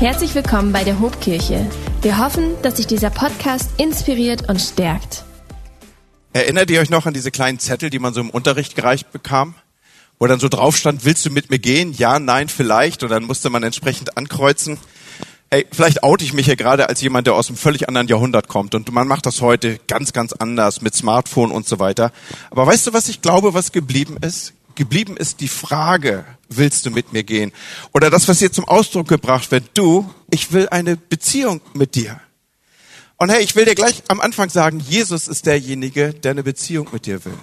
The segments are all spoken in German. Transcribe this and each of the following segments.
Herzlich willkommen bei der Hobkirche. Wir hoffen, dass sich dieser Podcast inspiriert und stärkt. Erinnert ihr euch noch an diese kleinen Zettel, die man so im Unterricht gereicht bekam? Wo dann so drauf stand, willst du mit mir gehen? Ja, nein, vielleicht. Und dann musste man entsprechend ankreuzen. Ey, vielleicht oute ich mich hier gerade als jemand, der aus einem völlig anderen Jahrhundert kommt. Und man macht das heute ganz, ganz anders mit Smartphone und so weiter. Aber weißt du, was ich glaube, was geblieben ist? Geblieben ist die Frage, willst du mit mir gehen? Oder das, was hier zum Ausdruck gebracht wird, du, ich will eine Beziehung mit dir. Und hey, ich will dir gleich am Anfang sagen, Jesus ist derjenige, der eine Beziehung mit dir will.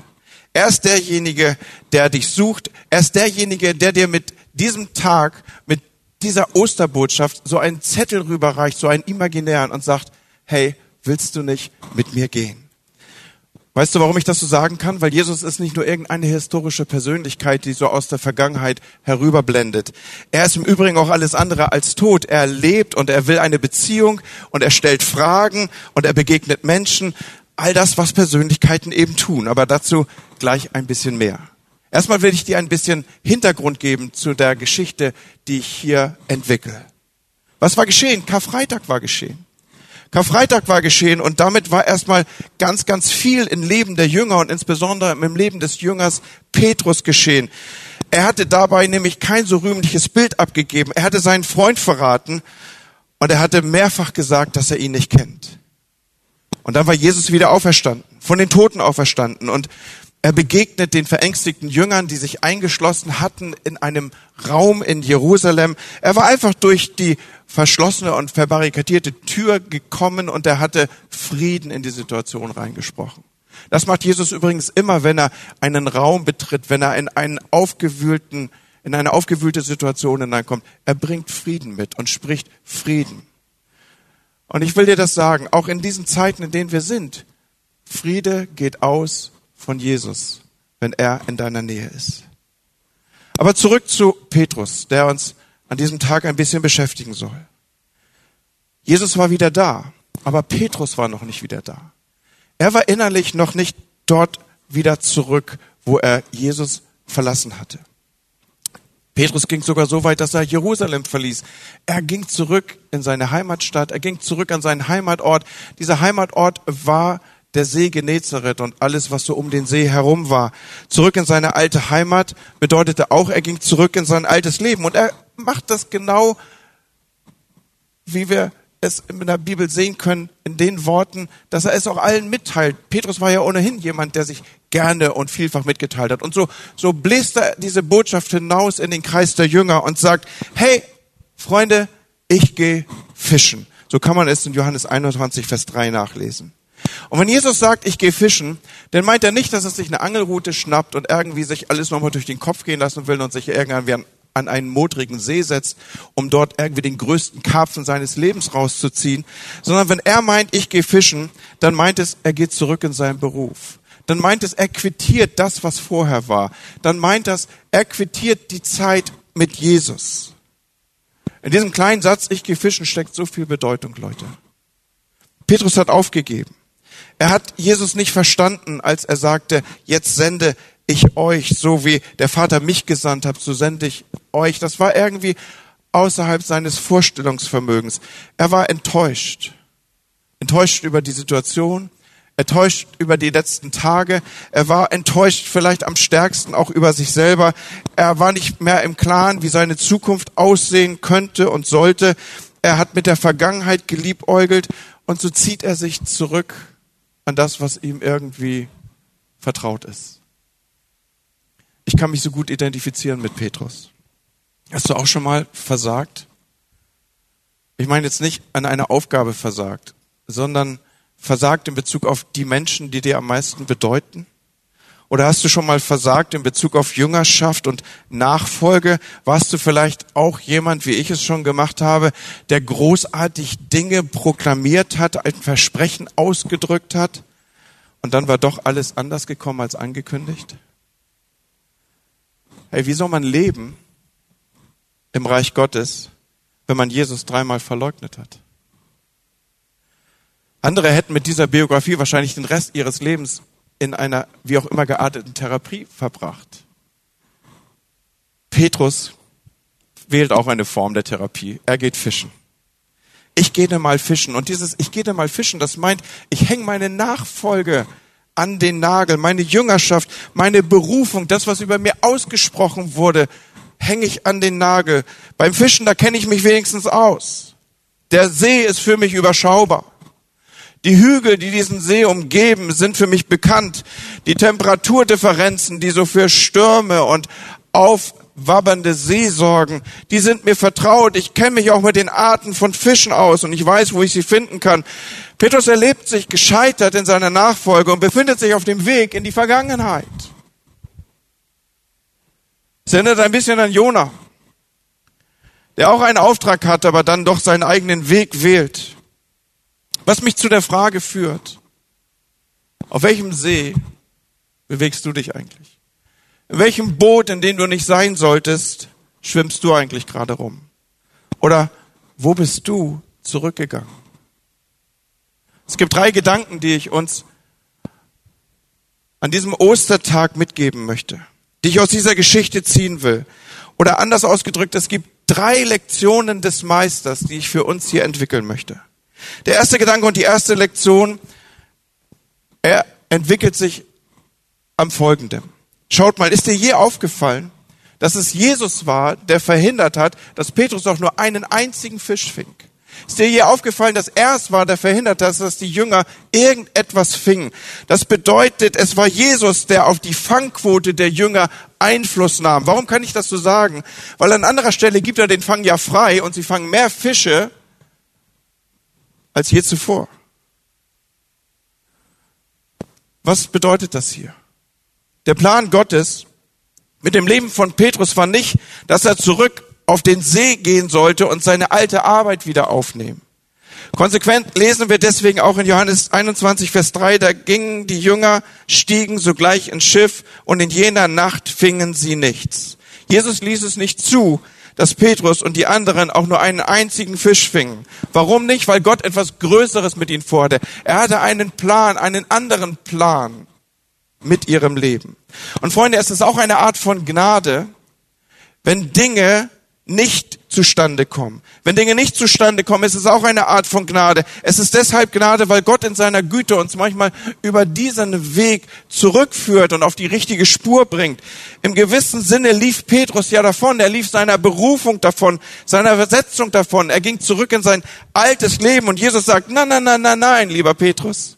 Er ist derjenige, der dich sucht. Er ist derjenige, der dir mit diesem Tag, mit dieser Osterbotschaft so einen Zettel rüberreicht, so einen imaginären und sagt, hey, willst du nicht mit mir gehen? Weißt du, warum ich das so sagen kann? Weil Jesus ist nicht nur irgendeine historische Persönlichkeit, die so aus der Vergangenheit herüberblendet. Er ist im Übrigen auch alles andere als tot. Er lebt und er will eine Beziehung und er stellt Fragen und er begegnet Menschen. All das, was Persönlichkeiten eben tun. Aber dazu gleich ein bisschen mehr. Erstmal will ich dir ein bisschen Hintergrund geben zu der Geschichte, die ich hier entwickle. Was war geschehen? Karfreitag war geschehen. Karfreitag war geschehen und damit war erstmal ganz, ganz viel im Leben der Jünger und insbesondere im Leben des Jüngers Petrus geschehen. Er hatte dabei nämlich kein so rühmliches Bild abgegeben. Er hatte seinen Freund verraten und er hatte mehrfach gesagt, dass er ihn nicht kennt. Und dann war Jesus wieder auferstanden, von den Toten auferstanden und er begegnet den verängstigten Jüngern, die sich eingeschlossen hatten in einem Raum in Jerusalem. Er war einfach durch die verschlossene und verbarrikadierte Tür gekommen und er hatte Frieden in die Situation reingesprochen. Das macht Jesus übrigens immer, wenn er einen Raum betritt, wenn er in einen aufgewühlten, in eine aufgewühlte Situation hineinkommt. Er bringt Frieden mit und spricht Frieden. Und ich will dir das sagen, auch in diesen Zeiten, in denen wir sind, Friede geht aus von Jesus, wenn er in deiner Nähe ist. Aber zurück zu Petrus, der uns an diesem Tag ein bisschen beschäftigen soll. Jesus war wieder da, aber Petrus war noch nicht wieder da. Er war innerlich noch nicht dort wieder zurück, wo er Jesus verlassen hatte. Petrus ging sogar so weit, dass er Jerusalem verließ. Er ging zurück in seine Heimatstadt, er ging zurück an seinen Heimatort. Dieser Heimatort war der See Genezareth und alles, was so um den See herum war. Zurück in seine alte Heimat bedeutete auch, er ging zurück in sein altes Leben. Und er macht das genau, wie wir es in der Bibel sehen können, in den Worten, dass er es auch allen mitteilt. Petrus war ja ohnehin jemand, der sich gerne und vielfach mitgeteilt hat. Und so, so bläst er diese Botschaft hinaus in den Kreis der Jünger und sagt, hey, Freunde, ich gehe fischen. So kann man es in Johannes 21, Vers 3 nachlesen. Und wenn Jesus sagt, ich gehe fischen, dann meint er nicht, dass er sich eine Angelrute schnappt und irgendwie sich alles nochmal durch den Kopf gehen lassen will und sich irgendwann an einen modrigen See setzt, um dort irgendwie den größten Karpfen seines Lebens rauszuziehen, sondern wenn er meint, ich gehe fischen, dann meint es, er geht zurück in seinen Beruf. Dann meint es, er quittiert das, was vorher war. Dann meint das, er quittiert die Zeit mit Jesus. In diesem kleinen Satz, ich gehe fischen, steckt so viel Bedeutung, Leute. Petrus hat aufgegeben. Er hat Jesus nicht verstanden, als er sagte, jetzt sende ich euch, so wie der Vater mich gesandt hat, so sende ich euch. Das war irgendwie außerhalb seines Vorstellungsvermögens. Er war enttäuscht. Enttäuscht über die Situation, enttäuscht über die letzten Tage. Er war enttäuscht vielleicht am stärksten auch über sich selber. Er war nicht mehr im Klaren, wie seine Zukunft aussehen könnte und sollte. Er hat mit der Vergangenheit geliebäugelt und so zieht er sich zurück an das, was ihm irgendwie vertraut ist. Ich kann mich so gut identifizieren mit Petrus. Hast du auch schon mal versagt? Ich meine jetzt nicht an einer Aufgabe versagt, sondern versagt in Bezug auf die Menschen, die dir am meisten bedeuten? Oder hast du schon mal versagt in Bezug auf Jüngerschaft und Nachfolge? Warst du vielleicht auch jemand, wie ich es schon gemacht habe, der großartig Dinge proklamiert hat, ein Versprechen ausgedrückt hat und dann war doch alles anders gekommen als angekündigt? Hey, wie soll man leben im Reich Gottes, wenn man Jesus dreimal verleugnet hat? Andere hätten mit dieser Biografie wahrscheinlich den Rest ihres Lebens in einer wie auch immer gearteten Therapie verbracht. Petrus wählt auch eine Form der Therapie. Er geht fischen. ich gehe da mal fischen. Und dieses ich gehe da mal fischen, das meint, ich hänge meine Nachfolge an den Nagel, meine Jüngerschaft, meine Berufung, das, was über mir ausgesprochen wurde, hänge ich an den Nagel. Beim Fischen, da kenne ich mich wenigstens aus. Der See ist für mich überschaubar. Die Hügel, die diesen See umgeben, sind für mich bekannt. Die Temperaturdifferenzen, die so für Stürme und aufwabbernde Seesorgen, die sind mir vertraut. Ich kenne mich auch mit den Arten von Fischen aus und ich weiß, wo ich sie finden kann. Petrus erlebt sich gescheitert in seiner Nachfolge und befindet sich auf dem Weg in die Vergangenheit. Es erinnert ein bisschen an Jona, der auch einen Auftrag hat, aber dann doch seinen eigenen Weg wählt. Was mich zu der Frage führt, auf welchem See bewegst du dich eigentlich? In welchem Boot, in dem du nicht sein solltest, schwimmst du eigentlich gerade rum? Oder wo bist du zurückgegangen? Es gibt drei Gedanken, die ich uns an diesem Ostertag mitgeben möchte, die ich aus dieser Geschichte ziehen will. Oder anders ausgedrückt, es gibt drei Lektionen des Meisters, die ich für uns hier entwickeln möchte. Der erste Gedanke und die erste Lektion, er entwickelt sich am folgenden. Schaut mal, ist dir je aufgefallen, dass es Jesus war, der verhindert hat, dass Petrus auch nur einen einzigen Fisch fing? Ist dir je aufgefallen, dass er es war, der verhindert hat, dass die Jünger irgendetwas fingen? Das bedeutet, es war Jesus, der auf die Fangquote der Jünger Einfluss nahm. Warum kann ich das so sagen? Weil an anderer Stelle gibt er den Fang ja frei und sie fangen mehr Fische als je zuvor. Was bedeutet das hier? Der Plan Gottes mit dem Leben von Petrus war nicht, dass er zurück auf den See gehen sollte und seine alte Arbeit wieder aufnehmen. Konsequent lesen wir deswegen auch in Johannes 21, Vers 3, da gingen die Jünger, stiegen sogleich ins Schiff und in jener Nacht fingen sie nichts. Jesus ließ es nicht zu, dass Petrus und die anderen auch nur einen einzigen Fisch fingen. Warum nicht? Weil Gott etwas Größeres mit ihnen vorhatte. Er hatte einen Plan, einen anderen Plan mit ihrem Leben. Und Freunde, es ist auch eine Art von Gnade, wenn Dinge nicht zustande kommen. Wenn Dinge nicht zustande kommen, ist es auch eine Art von Gnade. Es ist deshalb Gnade, weil Gott in seiner Güte uns manchmal über diesen Weg zurückführt und auf die richtige Spur bringt. Im gewissen Sinne lief Petrus ja davon. Er lief seiner Berufung davon, seiner Versetzung davon. Er ging zurück in sein altes Leben und Jesus sagt, nein, nein, nein, nein, nein, lieber Petrus.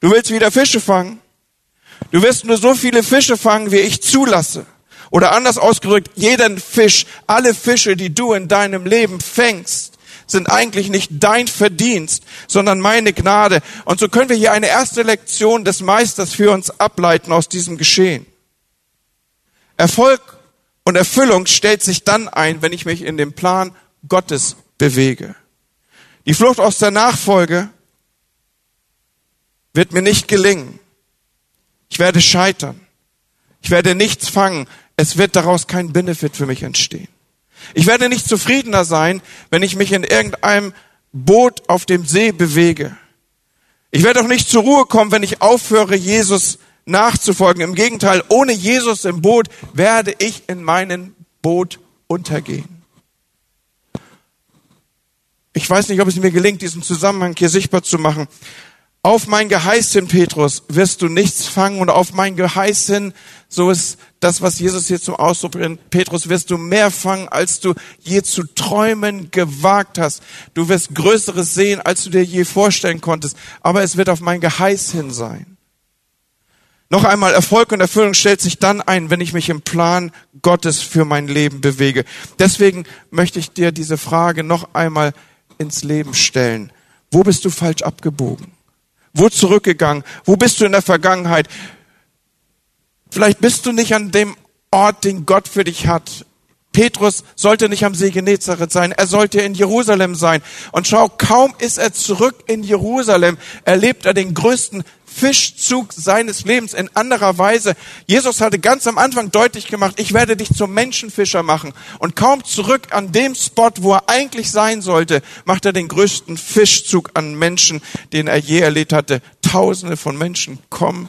Du willst wieder Fische fangen. Du wirst nur so viele Fische fangen, wie ich zulasse. Oder anders ausgedrückt, jeden Fisch, alle Fische, die du in deinem Leben fängst, sind eigentlich nicht dein Verdienst, sondern meine Gnade. Und so können wir hier eine erste Lektion des Meisters für uns ableiten aus diesem Geschehen. Erfolg und Erfüllung stellt sich dann ein, wenn ich mich in dem Plan Gottes bewege. Die Flucht aus der Nachfolge wird mir nicht gelingen. Ich werde scheitern. Ich werde nichts fangen es wird daraus kein Benefit für mich entstehen. Ich werde nicht zufriedener sein, wenn ich mich in irgendeinem Boot auf dem See bewege. Ich werde auch nicht zur Ruhe kommen, wenn ich aufhöre, Jesus nachzufolgen. Im Gegenteil, ohne Jesus im Boot werde ich in meinem Boot untergehen. Ich weiß nicht, ob es mir gelingt, diesen Zusammenhang hier sichtbar zu machen. Auf mein Geheiß hin, Petrus, wirst du nichts fangen und auf mein Geheiß hin, so ist das, was Jesus hier zum Ausdruck bringt, Petrus, wirst du mehr fangen, als du je zu träumen gewagt hast. Du wirst Größeres sehen, als du dir je vorstellen konntest. Aber es wird auf mein Geheiß hin sein. Noch einmal, Erfolg und Erfüllung stellt sich dann ein, wenn ich mich im Plan Gottes für mein Leben bewege. Deswegen möchte ich dir diese Frage noch einmal ins Leben stellen. Wo bist du falsch abgebogen? Wo zurückgegangen? Wo bist du in der Vergangenheit? Vielleicht bist du nicht an dem Ort, den Gott für dich hat. Petrus sollte nicht am See Genezareth sein, er sollte in Jerusalem sein. Und schau, kaum ist er zurück in Jerusalem, erlebt er den größten Fischzug seines Lebens in anderer Weise. Jesus hatte ganz am Anfang deutlich gemacht, ich werde dich zum Menschenfischer machen. Und kaum zurück an dem Spot, wo er eigentlich sein sollte, macht er den größten Fischzug an Menschen, den er je erlebt hatte. Tausende von Menschen kommen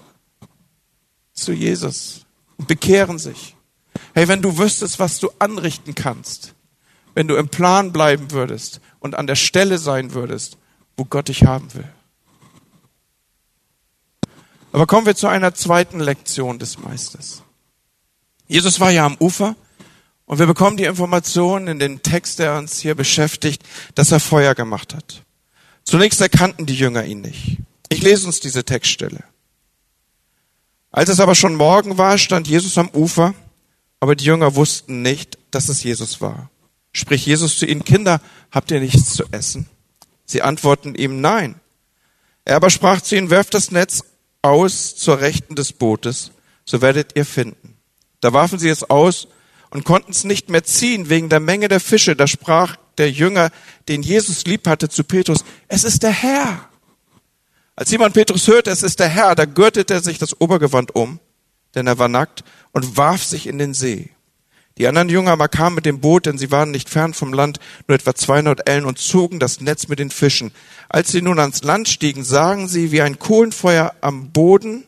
zu Jesus und bekehren sich. Hey, wenn du wüsstest, was du anrichten kannst, wenn du im Plan bleiben würdest und an der Stelle sein würdest, wo Gott dich haben will. Aber kommen wir zu einer zweiten Lektion des Meisters. Jesus war ja am Ufer und wir bekommen die Information in den Text, der uns hier beschäftigt, dass er Feuer gemacht hat. Zunächst erkannten die Jünger ihn nicht. Ich lese uns diese Textstelle. Als es aber schon Morgen war, stand Jesus am Ufer, aber die Jünger wussten nicht, dass es Jesus war. Sprich Jesus zu ihnen, Kinder, habt ihr nichts zu essen? Sie antworten ihm, nein. Er aber sprach zu ihnen, werft das Netz aus zur Rechten des Bootes, so werdet ihr finden. Da warfen sie es aus und konnten es nicht mehr ziehen wegen der Menge der Fische. Da sprach der Jünger, den Jesus lieb hatte, zu Petrus, es ist der Herr. Als Simon Petrus hörte, es ist der Herr, da gürtete er sich das Obergewand um, denn er war nackt, und warf sich in den See. Die anderen Jünger aber kamen mit dem Boot, denn sie waren nicht fern vom Land, nur etwa 200 Ellen, und zogen das Netz mit den Fischen. Als sie nun ans Land stiegen, sahen sie, wie ein Kohlenfeuer am Boden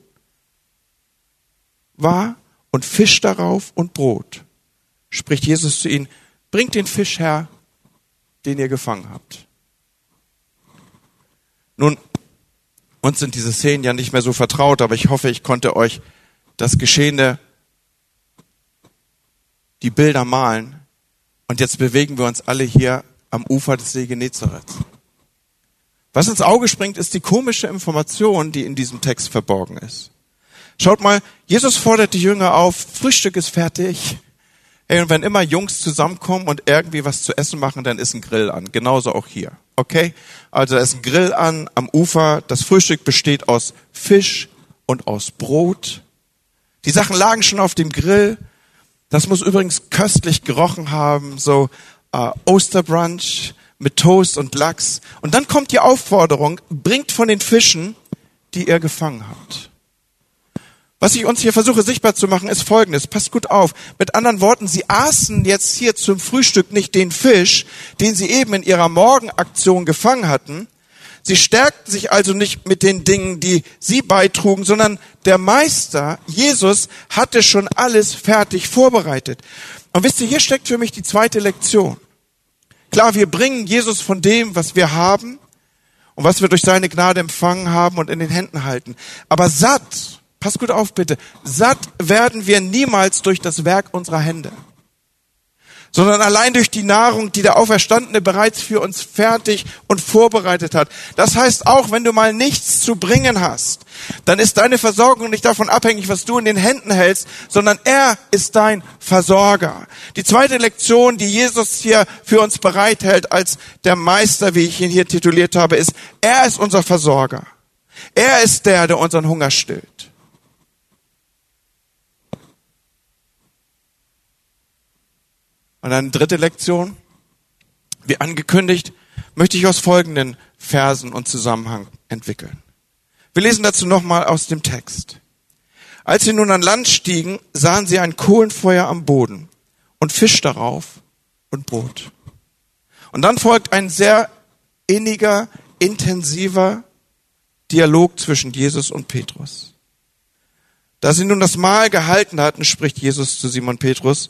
war und Fisch darauf und Brot. Spricht Jesus zu ihnen, bringt den Fisch her, den ihr gefangen habt. Nun, uns sind diese Szenen ja nicht mehr so vertraut, aber ich hoffe, ich konnte euch das Geschehene, die Bilder malen. Und jetzt bewegen wir uns alle hier am Ufer des See Genezareth. Was ins Auge springt, ist die komische Information, die in diesem Text verborgen ist. Schaut mal, Jesus fordert die Jünger auf, Frühstück ist fertig. Hey, und wenn immer Jungs zusammenkommen und irgendwie was zu essen machen, dann ist ein Grill an. Genauso auch hier. Okay? Also da ist ein Grill an am Ufer. Das Frühstück besteht aus Fisch und aus Brot. Die Sachen lagen schon auf dem Grill. Das muss übrigens köstlich gerochen haben, so äh, Osterbrunch mit Toast und Lachs. Und dann kommt die Aufforderung, bringt von den Fischen, die ihr gefangen habt. Was ich uns hier versuche sichtbar zu machen, ist Folgendes. Passt gut auf. Mit anderen Worten, sie aßen jetzt hier zum Frühstück nicht den Fisch, den sie eben in ihrer Morgenaktion gefangen hatten. Sie stärkten sich also nicht mit den Dingen, die sie beitrugen, sondern der Meister, Jesus, hatte schon alles fertig vorbereitet. Und wisst ihr, hier steckt für mich die zweite Lektion. Klar, wir bringen Jesus von dem, was wir haben und was wir durch seine Gnade empfangen haben und in den Händen halten. Aber satt Pass gut auf bitte. Satt werden wir niemals durch das Werk unserer Hände, sondern allein durch die Nahrung, die der Auferstandene bereits für uns fertig und vorbereitet hat. Das heißt, auch wenn du mal nichts zu bringen hast, dann ist deine Versorgung nicht davon abhängig, was du in den Händen hältst, sondern er ist dein Versorger. Die zweite Lektion, die Jesus hier für uns bereithält als der Meister, wie ich ihn hier tituliert habe, ist, er ist unser Versorger. Er ist der, der unseren Hunger stillt. Und eine dritte Lektion, wie angekündigt, möchte ich aus folgenden Versen und Zusammenhang entwickeln. Wir lesen dazu nochmal aus dem Text. Als sie nun an Land stiegen, sahen sie ein Kohlenfeuer am Boden und Fisch darauf und Brot. Und dann folgt ein sehr inniger, intensiver Dialog zwischen Jesus und Petrus. Da sie nun das Mahl gehalten hatten, spricht Jesus zu Simon Petrus,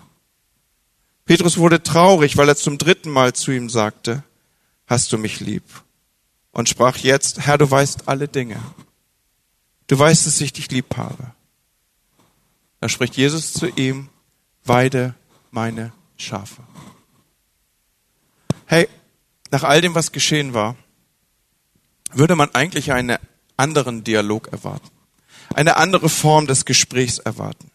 Petrus wurde traurig, weil er zum dritten Mal zu ihm sagte, hast du mich lieb? Und sprach jetzt, Herr, du weißt alle Dinge. Du weißt, dass ich dich lieb habe. Da spricht Jesus zu ihm, weide meine Schafe. Hey, nach all dem, was geschehen war, würde man eigentlich einen anderen Dialog erwarten. Eine andere Form des Gesprächs erwarten.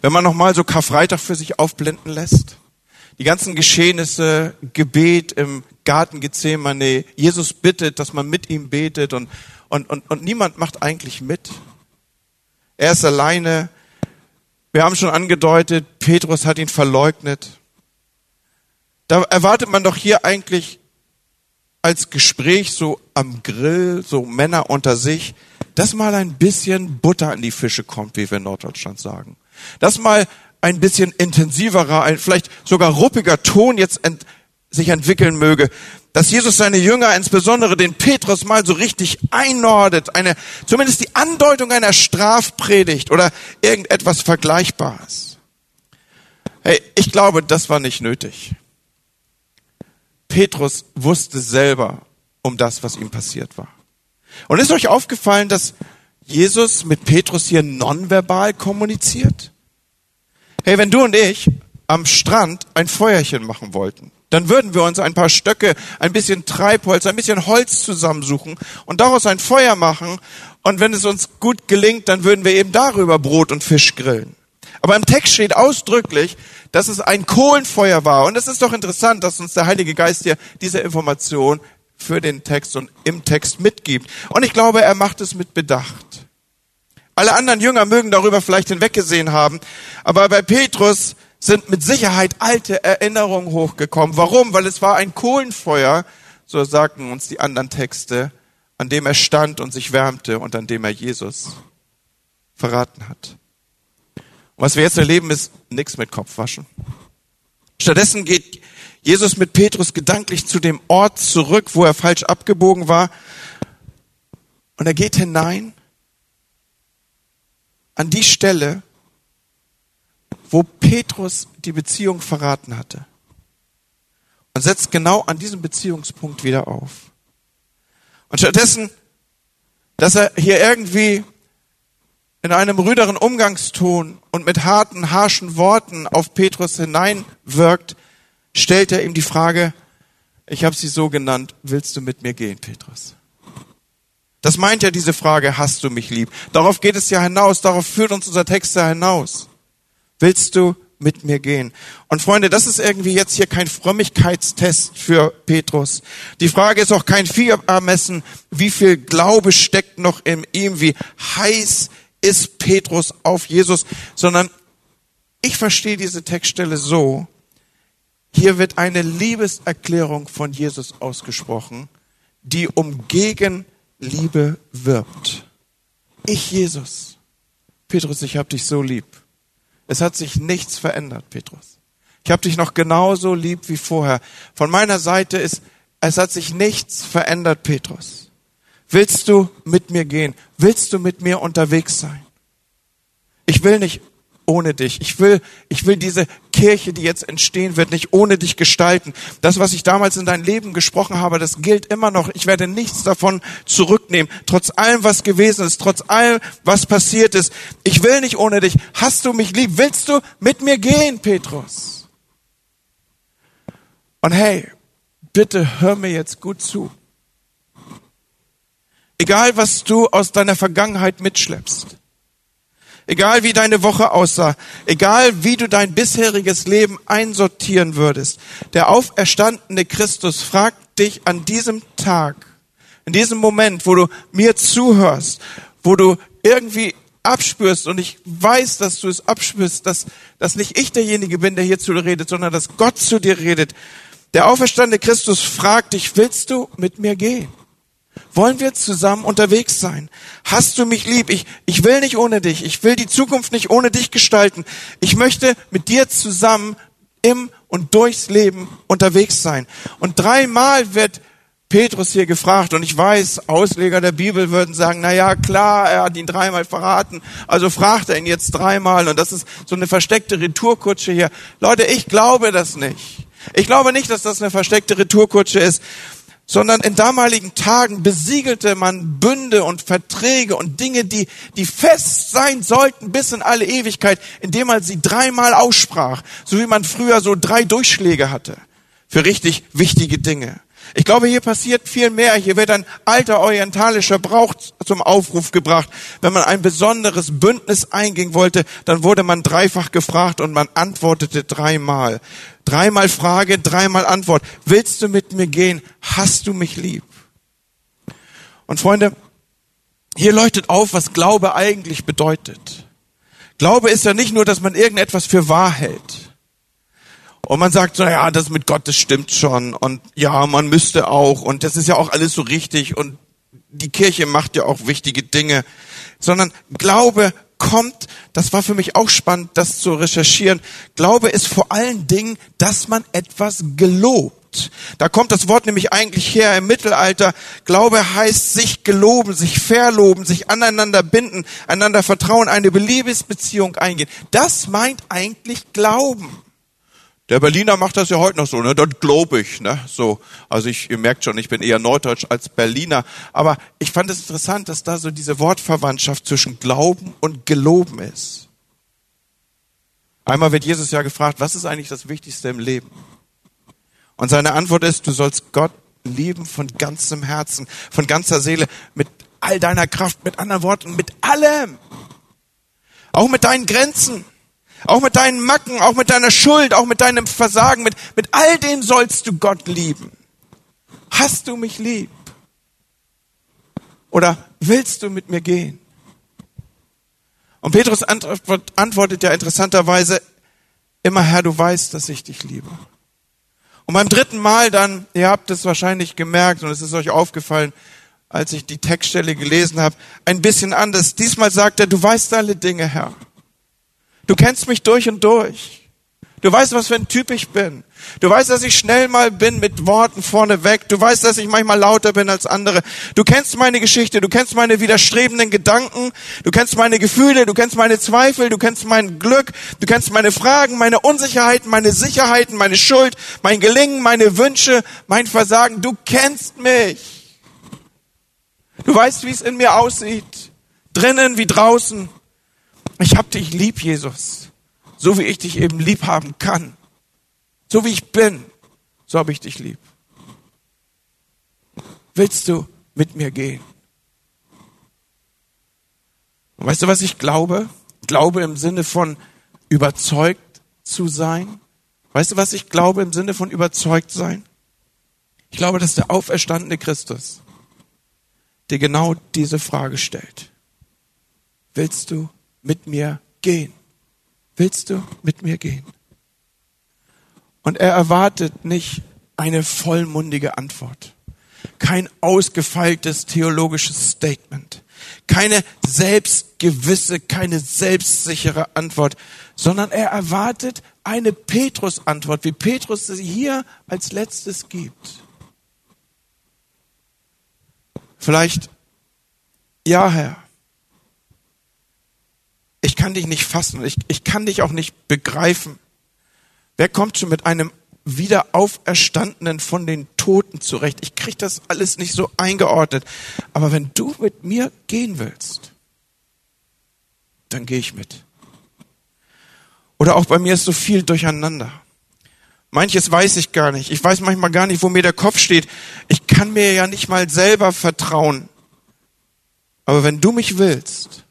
Wenn man nochmal so Karfreitag für sich aufblenden lässt, die ganzen Geschehnisse, Gebet im Garten Gethsemane, Jesus bittet, dass man mit ihm betet und, und, und, und niemand macht eigentlich mit. Er ist alleine. Wir haben schon angedeutet, Petrus hat ihn verleugnet. Da erwartet man doch hier eigentlich als Gespräch so am Grill, so Männer unter sich, dass mal ein bisschen Butter an die Fische kommt, wie wir in Norddeutschland sagen. Dass mal ein bisschen intensiverer, ein vielleicht sogar ruppiger Ton jetzt ent, sich entwickeln möge. Dass Jesus seine Jünger, insbesondere den Petrus, mal so richtig einordnet, eine, zumindest die Andeutung einer Strafpredigt oder irgendetwas Vergleichbares. Hey, ich glaube, das war nicht nötig. Petrus wusste selber um das, was ihm passiert war. Und ist euch aufgefallen, dass Jesus mit Petrus hier nonverbal kommuniziert? Hey, wenn du und ich am Strand ein Feuerchen machen wollten, dann würden wir uns ein paar Stöcke, ein bisschen Treibholz, ein bisschen Holz zusammensuchen und daraus ein Feuer machen. Und wenn es uns gut gelingt, dann würden wir eben darüber Brot und Fisch grillen. Aber im Text steht ausdrücklich, dass es ein Kohlenfeuer war. Und es ist doch interessant, dass uns der Heilige Geist hier diese Information für den Text und im Text mitgibt. Und ich glaube, er macht es mit Bedacht. Alle anderen Jünger mögen darüber vielleicht hinweggesehen haben, aber bei Petrus sind mit Sicherheit alte Erinnerungen hochgekommen. Warum? Weil es war ein Kohlenfeuer, so sagten uns die anderen Texte, an dem er stand und sich wärmte und an dem er Jesus verraten hat. Und was wir jetzt erleben, ist nichts mit Kopfwaschen. Stattdessen geht Jesus mit Petrus gedanklich zu dem Ort zurück, wo er falsch abgebogen war. Und er geht hinein an die Stelle, wo Petrus die Beziehung verraten hatte. Und setzt genau an diesem Beziehungspunkt wieder auf. Und stattdessen, dass er hier irgendwie in einem rüderen Umgangston und mit harten, harschen Worten auf Petrus hineinwirkt, stellt er ihm die Frage, ich habe sie so genannt, willst du mit mir gehen, Petrus? Das meint ja diese Frage, hast du mich lieb? Darauf geht es ja hinaus, darauf führt uns unser Text ja hinaus. Willst du mit mir gehen? Und Freunde, das ist irgendwie jetzt hier kein Frömmigkeitstest für Petrus. Die Frage ist auch kein Vierermessen, wie viel Glaube steckt noch in ihm, wie heiß ist Petrus auf Jesus, sondern ich verstehe diese Textstelle so, hier wird eine Liebeserklärung von Jesus ausgesprochen, die um Gegenliebe wirbt. Ich, Jesus. Petrus, ich hab dich so lieb. Es hat sich nichts verändert, Petrus. Ich hab dich noch genauso lieb wie vorher. Von meiner Seite ist, es hat sich nichts verändert, Petrus. Willst du mit mir gehen? Willst du mit mir unterwegs sein? Ich will nicht ohne dich. Ich will, ich will diese Kirche, die jetzt entstehen wird, nicht ohne dich gestalten. Das, was ich damals in dein Leben gesprochen habe, das gilt immer noch. Ich werde nichts davon zurücknehmen. Trotz allem, was gewesen ist, trotz allem, was passiert ist. Ich will nicht ohne dich. Hast du mich lieb? Willst du mit mir gehen, Petrus? Und hey, bitte hör mir jetzt gut zu. Egal, was du aus deiner Vergangenheit mitschleppst. Egal wie deine Woche aussah, egal wie du dein bisheriges Leben einsortieren würdest, der auferstandene Christus fragt dich an diesem Tag, in diesem Moment, wo du mir zuhörst, wo du irgendwie abspürst und ich weiß, dass du es abspürst, dass, dass nicht ich derjenige bin, der hier zu dir redet, sondern dass Gott zu dir redet. Der auferstandene Christus fragt dich, willst du mit mir gehen? Wollen wir zusammen unterwegs sein? Hast du mich lieb? Ich, ich will nicht ohne dich. Ich will die Zukunft nicht ohne dich gestalten. Ich möchte mit dir zusammen im und durchs Leben unterwegs sein. Und dreimal wird Petrus hier gefragt und ich weiß, Ausleger der Bibel würden sagen, na ja, klar, er hat ihn dreimal verraten, also fragt er ihn jetzt dreimal und das ist so eine versteckte Retourkutsche hier. Leute, ich glaube das nicht. Ich glaube nicht, dass das eine versteckte Retourkutsche ist, sondern in damaligen Tagen besiegelte man Bünde und Verträge und Dinge, die, die fest sein sollten bis in alle Ewigkeit, indem man sie dreimal aussprach, so wie man früher so drei Durchschläge hatte für richtig wichtige Dinge. Ich glaube, hier passiert viel mehr. Hier wird ein alter orientalischer Brauch zum Aufruf gebracht. Wenn man ein besonderes Bündnis eingehen wollte, dann wurde man dreifach gefragt und man antwortete dreimal. Dreimal Frage, dreimal Antwort. Willst du mit mir gehen? Hast du mich lieb? Und Freunde, hier leuchtet auf, was Glaube eigentlich bedeutet. Glaube ist ja nicht nur, dass man irgendetwas für wahr hält Und man sagt so, ja, das mit Gott, das stimmt schon. Und ja, man müsste auch. Und das ist ja auch alles so richtig. Und die Kirche macht ja auch wichtige Dinge. Sondern Glaube kommt, das war für mich auch spannend, das zu recherchieren. Glaube ist vor allen Dingen, dass man etwas gelobt. Da kommt das Wort nämlich eigentlich her im Mittelalter. Glaube heißt sich geloben, sich verloben, sich aneinander binden, einander vertrauen, eine Beliebesbeziehung eingehen. Das meint eigentlich Glauben. Der Berliner macht das ja heute noch so, ne? Das glaube ich, ne? So, also ich, ihr merkt schon, ich bin eher Norddeutsch als Berliner, aber ich fand es interessant, dass da so diese Wortverwandtschaft zwischen Glauben und Geloben ist. Einmal wird Jesus ja gefragt, was ist eigentlich das Wichtigste im Leben? Und seine Antwort ist, du sollst Gott lieben von ganzem Herzen, von ganzer Seele, mit all deiner Kraft, mit anderen Worten, mit allem. Auch mit deinen Grenzen. Auch mit deinen Macken, auch mit deiner Schuld, auch mit deinem Versagen, mit, mit all dem sollst du Gott lieben. Hast du mich lieb? Oder willst du mit mir gehen? Und Petrus antwortet ja interessanterweise immer, Herr, du weißt, dass ich dich liebe. Und beim dritten Mal dann, ihr habt es wahrscheinlich gemerkt und es ist euch aufgefallen, als ich die Textstelle gelesen habe, ein bisschen anders. Diesmal sagt er, du weißt alle Dinge, Herr. Du kennst mich durch und durch. Du weißt, was für ein Typ ich bin. Du weißt, dass ich schnell mal bin mit Worten vorneweg. Du weißt, dass ich manchmal lauter bin als andere. Du kennst meine Geschichte. Du kennst meine widerstrebenden Gedanken. Du kennst meine Gefühle. Du kennst meine Zweifel. Du kennst mein Glück. Du kennst meine Fragen, meine Unsicherheiten, meine Sicherheiten, meine Schuld, mein Gelingen, meine Wünsche, mein Versagen. Du kennst mich. Du weißt, wie es in mir aussieht. Drinnen wie draußen. Ich hab dich lieb, Jesus. So wie ich dich eben lieb haben kann. So wie ich bin, so habe ich dich lieb. Willst du mit mir gehen? Und weißt du, was ich glaube? Glaube im Sinne von überzeugt zu sein. Weißt du, was ich glaube im Sinne von überzeugt sein? Ich glaube, dass der auferstandene Christus dir genau diese Frage stellt. Willst du mit mir gehen? Willst du mit mir gehen? Und er erwartet nicht eine vollmundige Antwort, kein ausgefeiltes theologisches Statement, keine selbstgewisse, keine selbstsichere Antwort, sondern er erwartet eine Petrus-Antwort, wie Petrus sie hier als letztes gibt. Vielleicht, ja, Herr, ich kann dich nicht fassen, ich, ich kann dich auch nicht begreifen. Wer kommt schon mit einem wieder auferstandenen von den Toten zurecht? Ich kriege das alles nicht so eingeordnet. Aber wenn du mit mir gehen willst, dann gehe ich mit. Oder auch bei mir ist so viel durcheinander. Manches weiß ich gar nicht. Ich weiß manchmal gar nicht, wo mir der Kopf steht. Ich kann mir ja nicht mal selber vertrauen. Aber wenn du mich willst,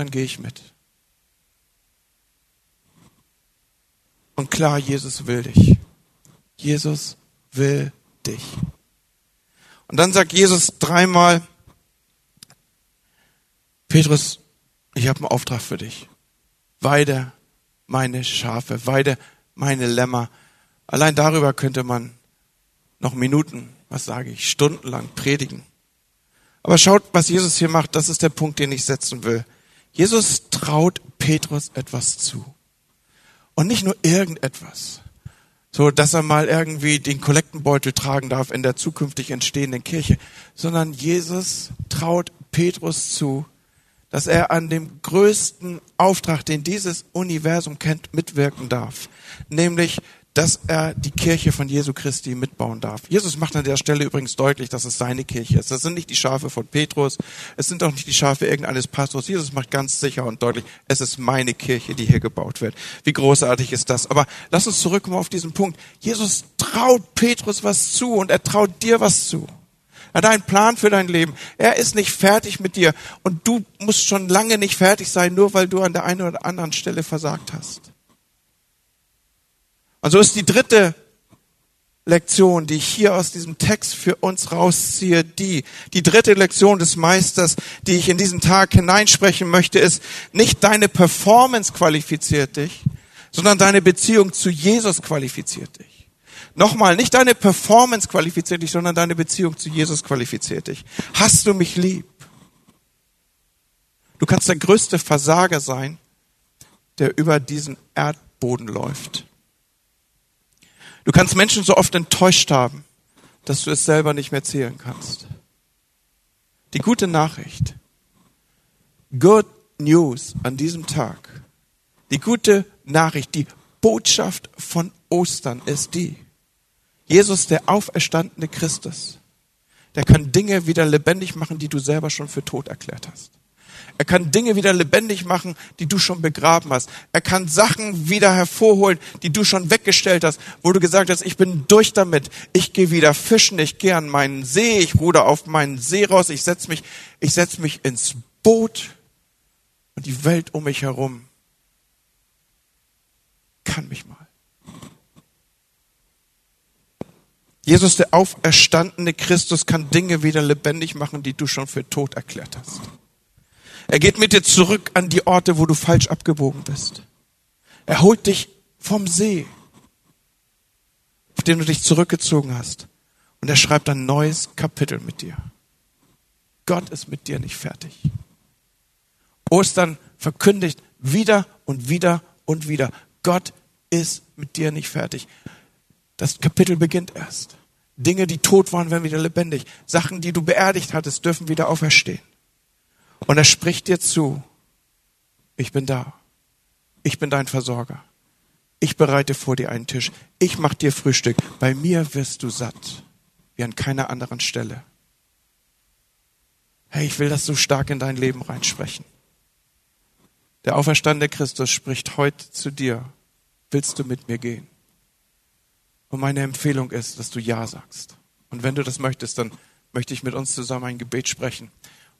dann gehe ich mit. Und klar, Jesus will dich. Jesus will dich. Und dann sagt Jesus dreimal, Petrus, ich habe einen Auftrag für dich. Weide meine Schafe, weide meine Lämmer. Allein darüber könnte man noch Minuten, was sage ich, stundenlang predigen. Aber schaut, was Jesus hier macht, das ist der Punkt, den ich setzen will. Jesus traut Petrus etwas zu. Und nicht nur irgendetwas. So, dass er mal irgendwie den Kollektenbeutel tragen darf in der zukünftig entstehenden Kirche, sondern Jesus traut Petrus zu, dass er an dem größten Auftrag, den dieses Universum kennt, mitwirken darf. Nämlich dass er die Kirche von Jesu Christi mitbauen darf. Jesus macht an der Stelle übrigens deutlich, dass es seine Kirche ist. Das sind nicht die Schafe von Petrus, es sind auch nicht die Schafe irgendeines Pastors. Jesus macht ganz sicher und deutlich, es ist meine Kirche, die hier gebaut wird. Wie großartig ist das? Aber lass uns zurückkommen auf diesen Punkt. Jesus traut Petrus was zu und er traut dir was zu. Er hat einen Plan für dein Leben. Er ist nicht fertig mit dir und du musst schon lange nicht fertig sein, nur weil du an der einen oder anderen Stelle versagt hast. Und so ist die dritte Lektion, die ich hier aus diesem Text für uns rausziehe, die, die dritte Lektion des Meisters, die ich in diesen Tag hineinsprechen möchte, ist, nicht deine Performance qualifiziert dich, sondern deine Beziehung zu Jesus qualifiziert dich. Nochmal, nicht deine Performance qualifiziert dich, sondern deine Beziehung zu Jesus qualifiziert dich. Hast du mich lieb? Du kannst der größte Versager sein, der über diesen Erdboden läuft. Du kannst Menschen so oft enttäuscht haben, dass du es selber nicht mehr zählen kannst. Die gute Nachricht, Good News an diesem Tag, die gute Nachricht, die Botschaft von Ostern ist die, Jesus, der auferstandene Christus, der kann Dinge wieder lebendig machen, die du selber schon für tot erklärt hast. Er kann Dinge wieder lebendig machen, die du schon begraben hast. Er kann Sachen wieder hervorholen, die du schon weggestellt hast, wo du gesagt hast, ich bin durch damit. Ich gehe wieder fischen, ich gehe an meinen See, ich ruder auf meinen See raus, ich setz mich, ich setz mich ins Boot und die Welt um mich herum kann mich mal. Jesus, der auferstandene Christus, kann Dinge wieder lebendig machen, die du schon für tot erklärt hast. Er geht mit dir zurück an die Orte, wo du falsch abgebogen bist. Er holt dich vom See, auf den du dich zurückgezogen hast. Und er schreibt ein neues Kapitel mit dir. Gott ist mit dir nicht fertig. Ostern verkündigt wieder und wieder und wieder. Gott ist mit dir nicht fertig. Das Kapitel beginnt erst. Dinge, die tot waren, werden wieder lebendig. Sachen, die du beerdigt hattest, dürfen wieder auferstehen. Und er spricht dir zu, ich bin da. Ich bin dein Versorger. Ich bereite vor dir einen Tisch. Ich mach dir Frühstück. Bei mir wirst du satt, wie an keiner anderen Stelle. Hey, ich will das so stark in dein Leben reinsprechen. Der auferstandene Christus spricht heute zu dir. Willst du mit mir gehen? Und meine Empfehlung ist, dass du Ja sagst. Und wenn du das möchtest, dann möchte ich mit uns zusammen ein Gebet sprechen.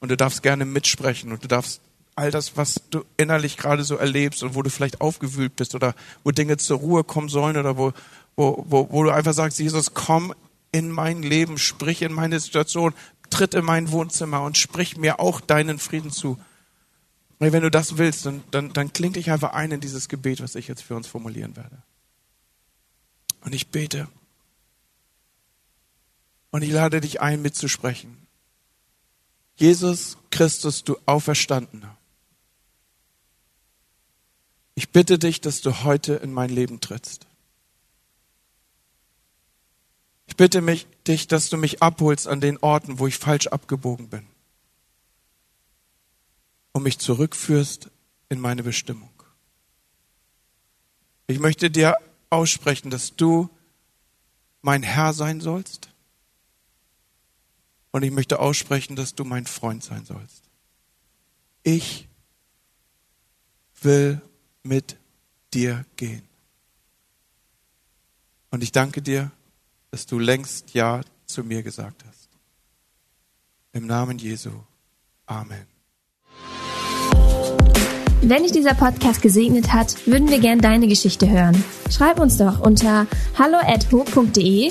Und du darfst gerne mitsprechen und du darfst all das, was du innerlich gerade so erlebst und wo du vielleicht aufgewühlt bist oder wo Dinge zur Ruhe kommen sollen oder wo, wo, wo, wo du einfach sagst, Jesus, komm in mein Leben, sprich in meine Situation, tritt in mein Wohnzimmer und sprich mir auch deinen Frieden zu. Und wenn du das willst, dann, dann, dann kling dich einfach ein in dieses Gebet, was ich jetzt für uns formulieren werde. Und ich bete. Und ich lade dich ein, mitzusprechen. Jesus Christus, du Auferstandener. Ich bitte dich, dass du heute in mein Leben trittst. Ich bitte mich, dich, dass du mich abholst an den Orten, wo ich falsch abgebogen bin. Und mich zurückführst in meine Bestimmung. Ich möchte dir aussprechen, dass du mein Herr sein sollst und ich möchte aussprechen, dass du mein Freund sein sollst. Ich will mit dir gehen. Und ich danke dir, dass du längst Ja zu mir gesagt hast. Im Namen Jesu. Amen. Wenn dich dieser Podcast gesegnet hat, würden wir gern deine Geschichte hören. Schreib uns doch unter hallo@ho.de